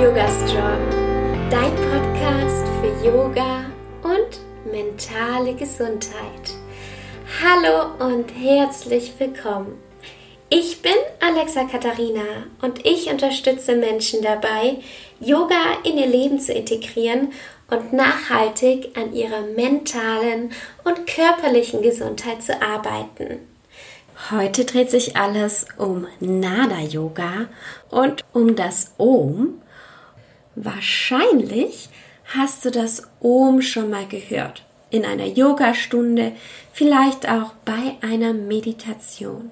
Yoga Strong, dein Podcast für Yoga und mentale Gesundheit. Hallo und herzlich willkommen. Ich bin Alexa Katharina und ich unterstütze Menschen dabei, Yoga in ihr Leben zu integrieren und nachhaltig an ihrer mentalen und körperlichen Gesundheit zu arbeiten. Heute dreht sich alles um Nada Yoga und um das Om. Wahrscheinlich hast du das Om schon mal gehört. In einer Yogastunde, vielleicht auch bei einer Meditation.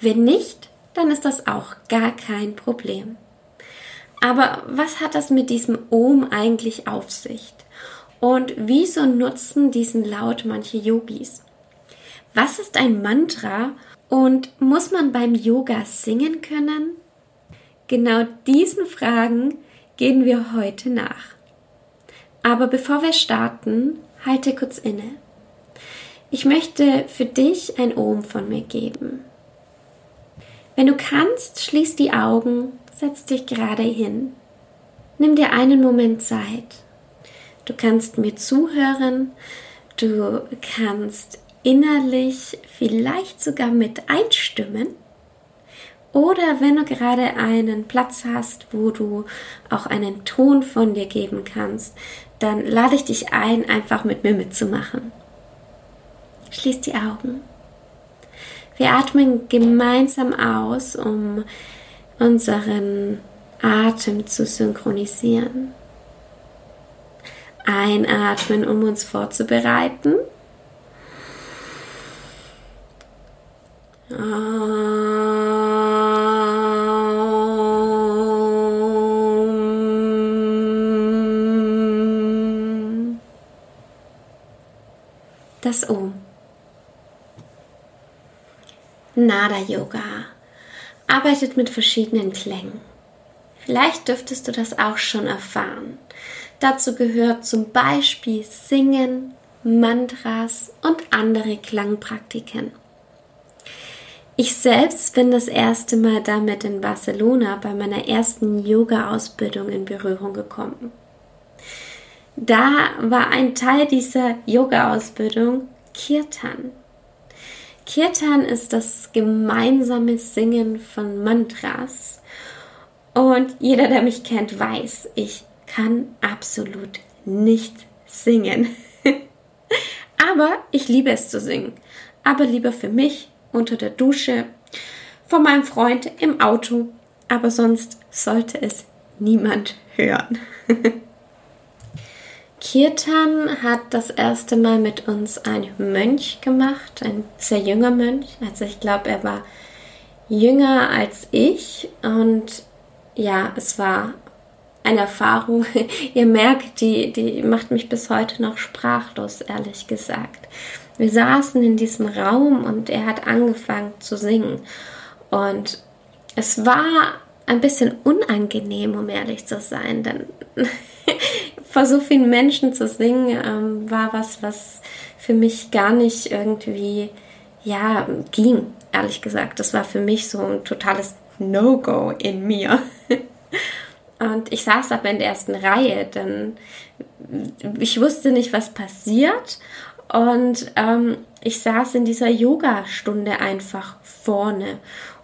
Wenn nicht, dann ist das auch gar kein Problem. Aber was hat das mit diesem Om eigentlich auf sich? Und wieso nutzen diesen Laut manche Yogis? Was ist ein Mantra und muss man beim Yoga singen können? Genau diesen Fragen gehen wir heute nach. Aber bevor wir starten, halte kurz inne. Ich möchte für dich ein Ohm von mir geben. Wenn du kannst, schließ die Augen, setz dich gerade hin. Nimm dir einen Moment Zeit. Du kannst mir zuhören, du kannst innerlich vielleicht sogar mit einstimmen. Oder wenn du gerade einen Platz hast, wo du auch einen Ton von dir geben kannst, dann lade ich dich ein, einfach mit mir mitzumachen. Schließ die Augen. Wir atmen gemeinsam aus, um unseren Atem zu synchronisieren. Einatmen, um uns vorzubereiten. Das O. Nada Yoga arbeitet mit verschiedenen Klängen. Vielleicht dürftest du das auch schon erfahren. Dazu gehört zum Beispiel Singen, Mantras und andere Klangpraktiken. Ich selbst bin das erste Mal damit in Barcelona bei meiner ersten Yoga-Ausbildung in Berührung gekommen. Da war ein Teil dieser Yoga-Ausbildung Kirtan. Kirtan ist das gemeinsame Singen von Mantras. Und jeder, der mich kennt, weiß, ich kann absolut nicht singen. Aber ich liebe es zu singen. Aber lieber für mich unter der Dusche, von meinem Freund im Auto, aber sonst sollte es niemand hören. Kirtan hat das erste Mal mit uns ein Mönch gemacht, ein sehr junger Mönch. Also ich glaube, er war jünger als ich und ja, es war eine Erfahrung. Ihr merkt, die, die macht mich bis heute noch sprachlos, ehrlich gesagt. Wir saßen in diesem Raum und er hat angefangen zu singen. Und es war ein bisschen unangenehm, um ehrlich zu sein, denn vor so vielen Menschen zu singen ähm, war was, was für mich gar nicht irgendwie, ja, ging, ehrlich gesagt. Das war für mich so ein totales No-Go in mir. Und ich saß aber in der ersten Reihe, denn ich wusste nicht, was passiert. Und ähm, ich saß in dieser Yoga-Stunde einfach vorne.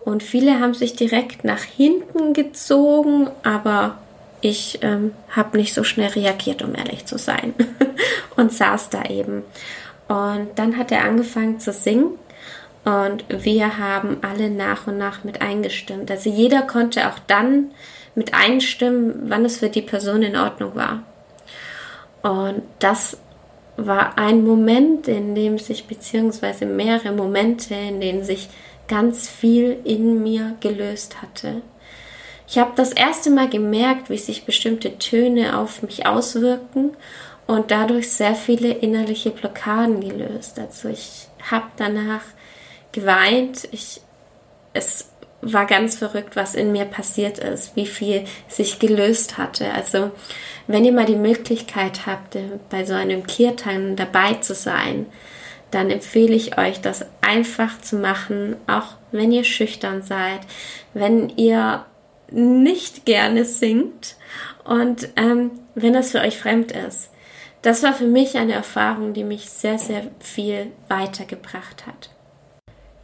Und viele haben sich direkt nach hinten gezogen, aber ich ähm, habe nicht so schnell reagiert, um ehrlich zu sein. und saß da eben. Und dann hat er angefangen zu singen. Und wir haben alle nach und nach mit eingestimmt. Also jeder konnte auch dann mit einstimmen, wann es für die Person in Ordnung war. Und das war ein Moment, in dem sich, beziehungsweise mehrere Momente, in denen sich ganz viel in mir gelöst hatte. Ich habe das erste Mal gemerkt, wie sich bestimmte Töne auf mich auswirken und dadurch sehr viele innerliche Blockaden gelöst. Also ich habe danach geweint. Ich, es war ganz verrückt, was in mir passiert ist, wie viel sich gelöst hatte. Also wenn ihr mal die Möglichkeit habt, äh, bei so einem Kirtan dabei zu sein, dann empfehle ich euch, das einfach zu machen, auch wenn ihr schüchtern seid, wenn ihr nicht gerne singt und ähm, wenn das für euch fremd ist. Das war für mich eine Erfahrung, die mich sehr, sehr viel weitergebracht hat.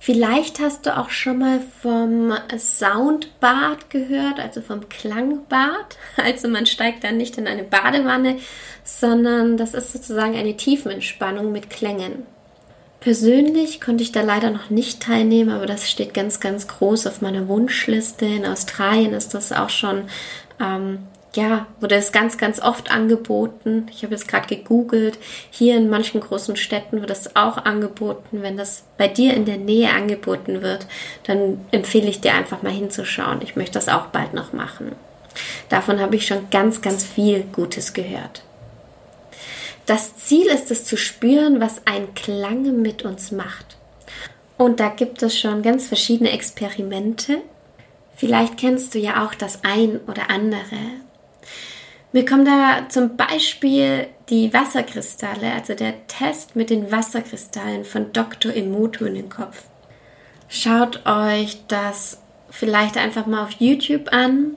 Vielleicht hast du auch schon mal vom Soundbad gehört, also vom Klangbad. Also man steigt dann nicht in eine Badewanne, sondern das ist sozusagen eine Tiefenentspannung mit Klängen. Persönlich konnte ich da leider noch nicht teilnehmen, aber das steht ganz, ganz groß auf meiner Wunschliste. In Australien ist das auch schon, ähm, ja, wurde es ganz, ganz oft angeboten. Ich habe jetzt gerade gegoogelt. Hier in manchen großen Städten wird es auch angeboten. Wenn das bei dir in der Nähe angeboten wird, dann empfehle ich dir einfach mal hinzuschauen. Ich möchte das auch bald noch machen. Davon habe ich schon ganz, ganz viel Gutes gehört. Das Ziel ist es zu spüren, was ein Klang mit uns macht. Und da gibt es schon ganz verschiedene Experimente. Vielleicht kennst du ja auch das ein oder andere. Mir kommen da zum Beispiel die Wasserkristalle, also der Test mit den Wasserkristallen von Dr. Emoto in den Kopf. Schaut euch das vielleicht einfach mal auf YouTube an.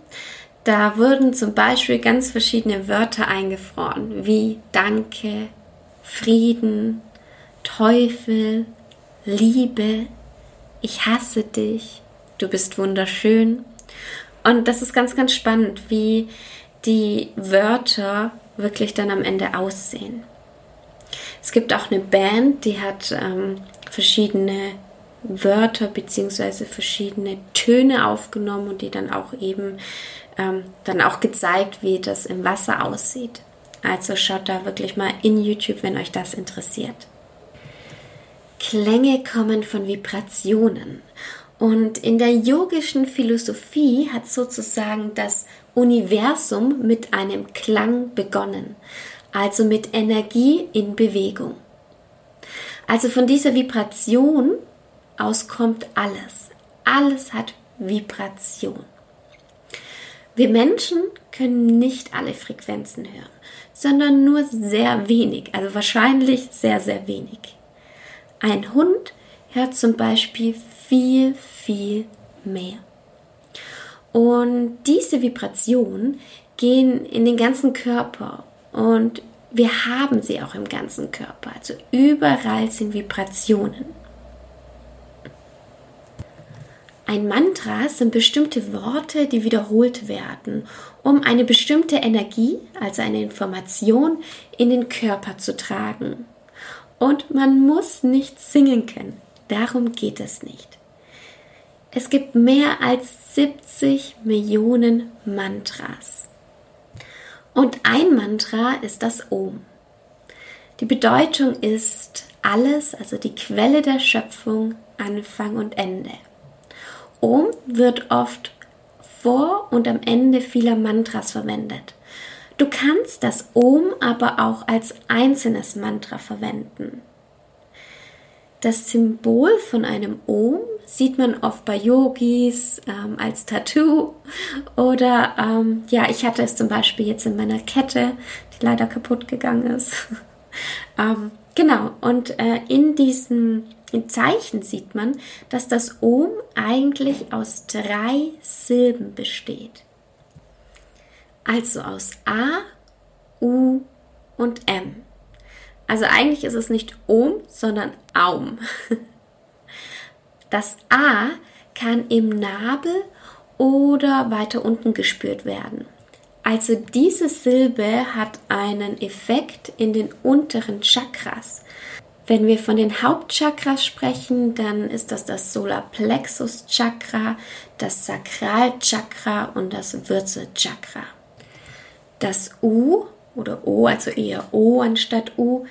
Da wurden zum Beispiel ganz verschiedene Wörter eingefroren, wie Danke, Frieden, Teufel, Liebe, ich hasse dich, du bist wunderschön. Und das ist ganz, ganz spannend, wie die Wörter wirklich dann am Ende aussehen. Es gibt auch eine Band, die hat ähm, verschiedene Wörter bzw. verschiedene Töne aufgenommen und die dann auch eben ähm, dann auch gezeigt, wie das im Wasser aussieht. Also schaut da wirklich mal in YouTube, wenn euch das interessiert. Klänge kommen von Vibrationen. Und in der yogischen Philosophie hat sozusagen das Universum mit einem Klang begonnen, also mit Energie in Bewegung. Also von dieser Vibration aus kommt alles. Alles hat Vibration. Wir Menschen können nicht alle Frequenzen hören, sondern nur sehr wenig, also wahrscheinlich sehr, sehr wenig. Ein Hund hört zum Beispiel viel, viel mehr. Und diese Vibrationen gehen in den ganzen Körper und wir haben sie auch im ganzen Körper. Also überall sind Vibrationen. Ein Mantra sind bestimmte Worte, die wiederholt werden, um eine bestimmte Energie, also eine Information, in den Körper zu tragen. Und man muss nicht singen können. Darum geht es nicht. Es gibt mehr als 70 Millionen Mantras. Und ein Mantra ist das Om. Die Bedeutung ist alles, also die Quelle der Schöpfung, Anfang und Ende. Om wird oft vor und am Ende vieler Mantras verwendet. Du kannst das Om aber auch als einzelnes Mantra verwenden. Das Symbol von einem Om sieht man oft bei Yogis ähm, als Tattoo oder ähm, ja, ich hatte es zum Beispiel jetzt in meiner Kette, die leider kaputt gegangen ist. ähm, genau, und äh, in diesen im Zeichen sieht man, dass das Om eigentlich aus drei Silben besteht. Also aus A, U und M. Also eigentlich ist es nicht Om, sondern Aum. Das A kann im Nabel oder weiter unten gespürt werden. Also diese Silbe hat einen Effekt in den unteren Chakras. Wenn wir von den Hauptchakras sprechen, dann ist das das Solarplexus Chakra, das Sakralchakra und das Wurzelchakra. Das U oder O, also eher O anstatt U,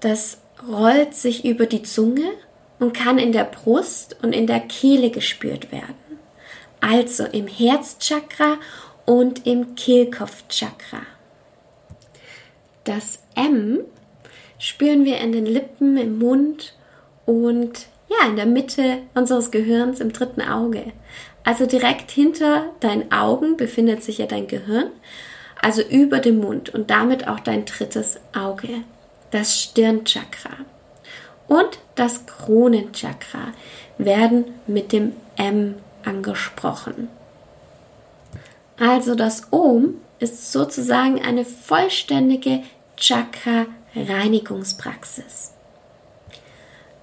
das rollt sich über die Zunge und kann in der Brust und in der Kehle gespürt werden. Also im Herzchakra und im Kehlkopfchakra. Das M spüren wir in den Lippen, im Mund und ja, in der Mitte unseres Gehirns im dritten Auge. Also direkt hinter deinen Augen befindet sich ja dein Gehirn, also über dem Mund und damit auch dein drittes Auge, das Stirnchakra. Und das Kronenchakra werden mit dem M angesprochen. Also das Om ist sozusagen eine vollständige Chakra-Reinigungspraxis.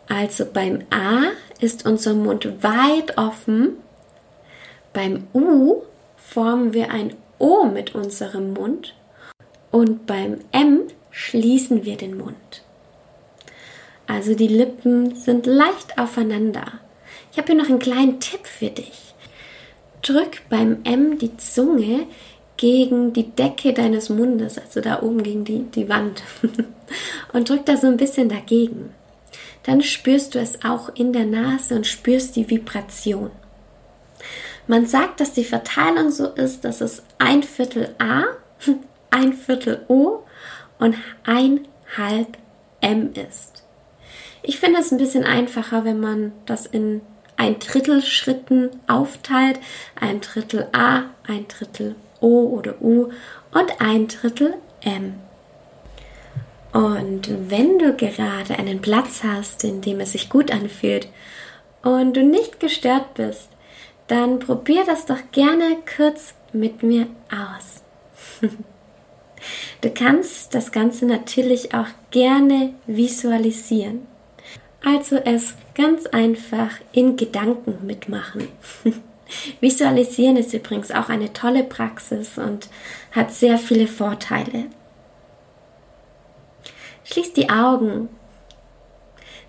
Also beim A ist unser Mund weit offen. Beim U formen wir ein O mit unserem Mund. Und beim M schließen wir den Mund. Also die Lippen sind leicht aufeinander. Ich habe hier noch einen kleinen Tipp für dich. Drück beim M die Zunge gegen die Decke deines Mundes, also da oben gegen die, die Wand. und drück da so ein bisschen dagegen. Dann spürst du es auch in der Nase und spürst die Vibration. Man sagt, dass die Verteilung so ist, dass es ein Viertel A, ein Viertel O und ein halb M ist. Ich finde es ein bisschen einfacher, wenn man das in ein Drittel Schritten aufteilt. Ein Drittel A, ein Drittel O oder U und ein Drittel M. Und wenn du gerade einen Platz hast, in dem es sich gut anfühlt und du nicht gestört bist, dann probier das doch gerne kurz mit mir aus. du kannst das Ganze natürlich auch gerne visualisieren. Also es ganz einfach in Gedanken mitmachen. Visualisieren ist übrigens auch eine tolle Praxis und hat sehr viele Vorteile. Schließ die Augen.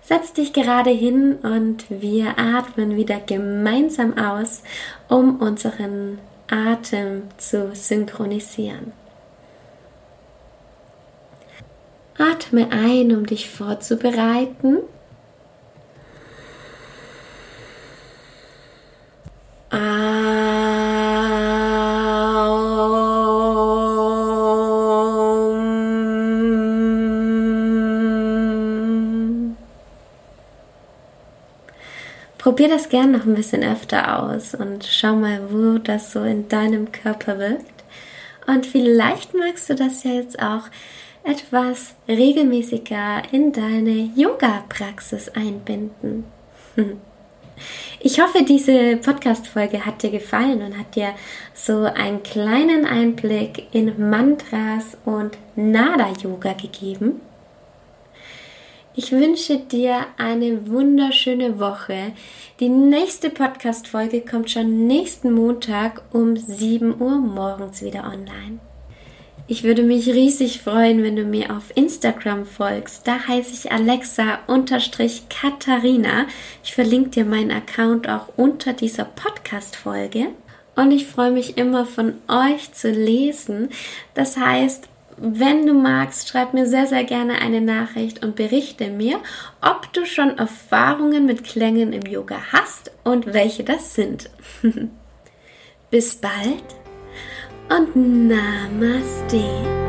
Setz dich gerade hin und wir atmen wieder gemeinsam aus, um unseren Atem zu synchronisieren. Atme ein, um dich vorzubereiten Probier das gern noch ein bisschen öfter aus und schau mal, wo das so in deinem Körper wirkt. Und vielleicht magst du das ja jetzt auch etwas regelmäßiger in deine Yoga-Praxis einbinden. Ich hoffe, diese Podcast-Folge hat dir gefallen und hat dir so einen kleinen Einblick in Mantras und Nada-Yoga gegeben. Ich wünsche dir eine wunderschöne Woche. Die nächste Podcast-Folge kommt schon nächsten Montag um 7 Uhr morgens wieder online. Ich würde mich riesig freuen, wenn du mir auf Instagram folgst. Da heiße ich Alexa-Katharina. Ich verlinke dir meinen Account auch unter dieser Podcast-Folge. Und ich freue mich immer von euch zu lesen. Das heißt, wenn du magst, schreib mir sehr, sehr gerne eine Nachricht und berichte mir, ob du schon Erfahrungen mit Klängen im Yoga hast und welche das sind. Bis bald und Namaste.